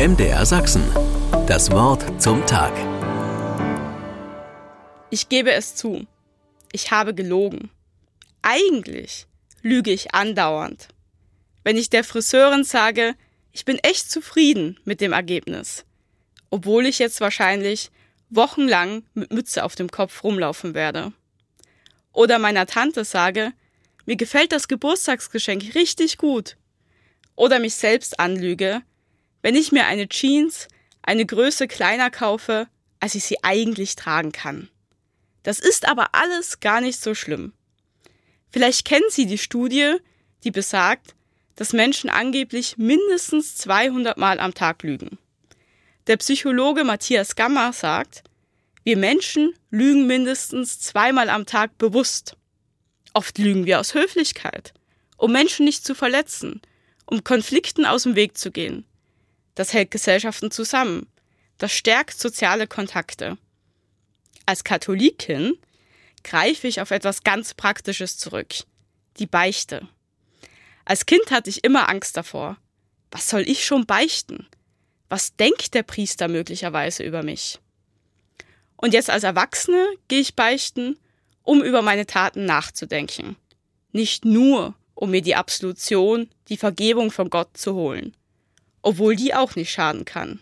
MDR Sachsen. Das Wort zum Tag. Ich gebe es zu. Ich habe gelogen. Eigentlich lüge ich andauernd. Wenn ich der Friseurin sage, ich bin echt zufrieden mit dem Ergebnis, obwohl ich jetzt wahrscheinlich wochenlang mit Mütze auf dem Kopf rumlaufen werde. Oder meiner Tante sage, mir gefällt das Geburtstagsgeschenk richtig gut. Oder mich selbst anlüge, wenn ich mir eine Jeans eine Größe kleiner kaufe, als ich sie eigentlich tragen kann. Das ist aber alles gar nicht so schlimm. Vielleicht kennen Sie die Studie, die besagt, dass Menschen angeblich mindestens 200 Mal am Tag lügen. Der Psychologe Matthias Gammer sagt, wir Menschen lügen mindestens zweimal am Tag bewusst. Oft lügen wir aus Höflichkeit, um Menschen nicht zu verletzen, um Konflikten aus dem Weg zu gehen. Das hält Gesellschaften zusammen. Das stärkt soziale Kontakte. Als Katholikin greife ich auf etwas ganz Praktisches zurück. Die Beichte. Als Kind hatte ich immer Angst davor. Was soll ich schon beichten? Was denkt der Priester möglicherweise über mich? Und jetzt als Erwachsene gehe ich beichten, um über meine Taten nachzudenken. Nicht nur, um mir die Absolution, die Vergebung von Gott zu holen obwohl die auch nicht schaden kann.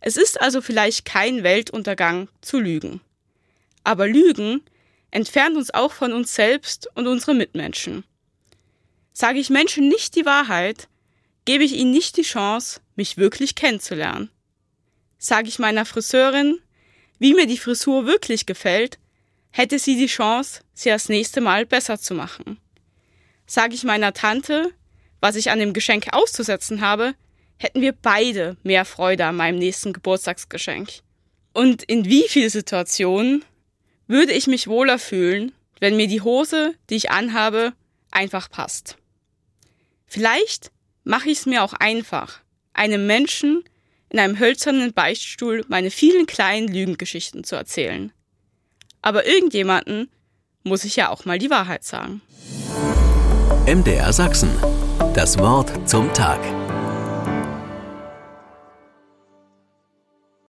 Es ist also vielleicht kein Weltuntergang zu lügen. Aber Lügen entfernt uns auch von uns selbst und unsere Mitmenschen. Sage ich Menschen nicht die Wahrheit, gebe ich ihnen nicht die Chance, mich wirklich kennenzulernen. Sage ich meiner Friseurin, wie mir die Frisur wirklich gefällt, hätte sie die Chance, sie das nächste Mal besser zu machen. Sage ich meiner Tante, was ich an dem Geschenk auszusetzen habe, hätten wir beide mehr Freude an meinem nächsten Geburtstagsgeschenk. Und in wie vielen Situationen würde ich mich wohler fühlen, wenn mir die Hose, die ich anhabe, einfach passt. Vielleicht mache ich es mir auch einfach, einem Menschen in einem hölzernen Beichtstuhl meine vielen kleinen Lügengeschichten zu erzählen. Aber irgendjemanden muss ich ja auch mal die Wahrheit sagen. MDR Sachsen. Das Wort zum Tag.